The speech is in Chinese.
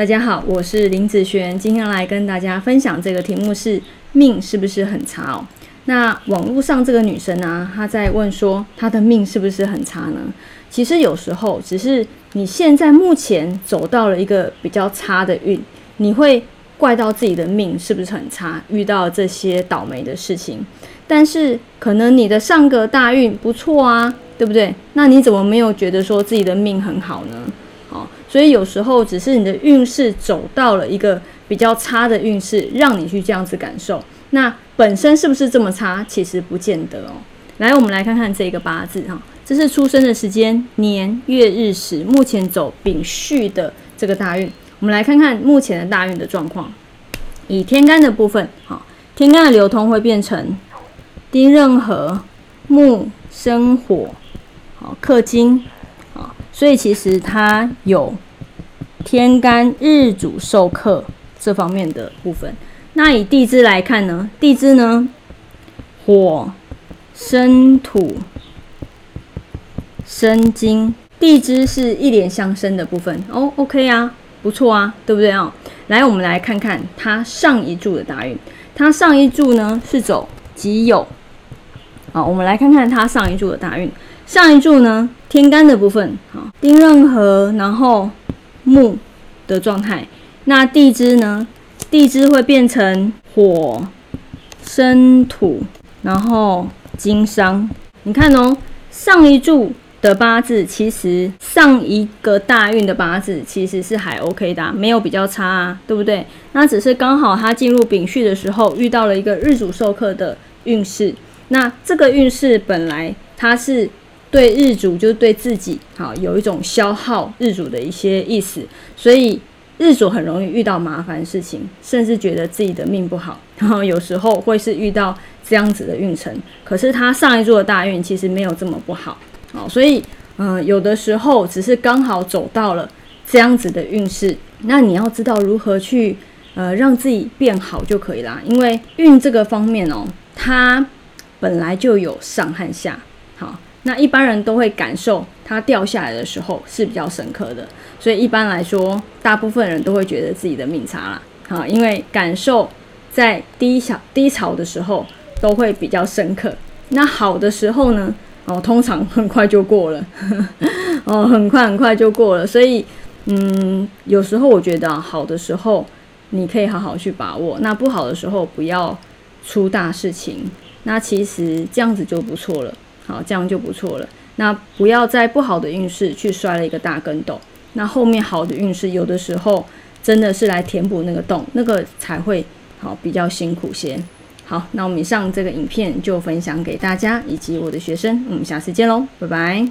大家好，我是林子璇，今天来跟大家分享这个题目是命是不是很差哦？那网络上这个女生呢，她在问说她的命是不是很差呢？其实有时候只是你现在目前走到了一个比较差的运，你会怪到自己的命是不是很差，遇到这些倒霉的事情。但是可能你的上个大运不错啊，对不对？那你怎么没有觉得说自己的命很好呢？所以有时候只是你的运势走到了一个比较差的运势，让你去这样子感受。那本身是不是这么差？其实不见得哦。来，我们来看看这个八字哈，这是出生的时间、年月日时，目前走丙戌的这个大运。我们来看看目前的大运的状况。以天干的部分，哈，天干的流通会变成。丁壬合木生火，好克金，所以其实它有天干日主受克这方面的部分。那以地支来看呢？地支呢，火生土生金，地支是一连相生的部分哦。OK 啊，不错啊，对不对啊？来，我们来看看它上一柱的大运。它上一柱呢是走己酉。好，我们来看看它上一柱的大运。上一柱呢，天干的部分，好，丁壬合，然后木的状态。那地支呢？地支会变成火生土，然后金伤。你看哦，上一柱的八字，其实上一个大运的八字其实是还 OK 的，没有比较差啊，对不对？那只是刚好它进入丙戌的时候，遇到了一个日主受克的运势。那这个运势本来它是对日主，就是对自己好有一种消耗日主的一些意思，所以日主很容易遇到麻烦事情，甚至觉得自己的命不好，然后有时候会是遇到这样子的运程。可是他上一座的大运其实没有这么不好，好，所以嗯，有的时候只是刚好走到了这样子的运势，那你要知道如何去呃让自己变好就可以啦。因为运这个方面哦，它。本来就有上和下，好，那一般人都会感受它掉下来的时候是比较深刻的，所以一般来说，大部分人都会觉得自己的命差了，好，因为感受在低小低潮的时候都会比较深刻，那好的时候呢，哦，通常很快就过了，哦，很快很快就过了，所以，嗯，有时候我觉得好的时候你可以好好去把握，那不好的时候不要出大事情。那其实这样子就不错了，好，这样就不错了。那不要在不好的运势去摔了一个大跟斗，那后面好的运势有的时候真的是来填补那个洞，那个才会好比较辛苦些。好，那我们以上这个影片就分享给大家以及我的学生，我们下次见喽，拜拜。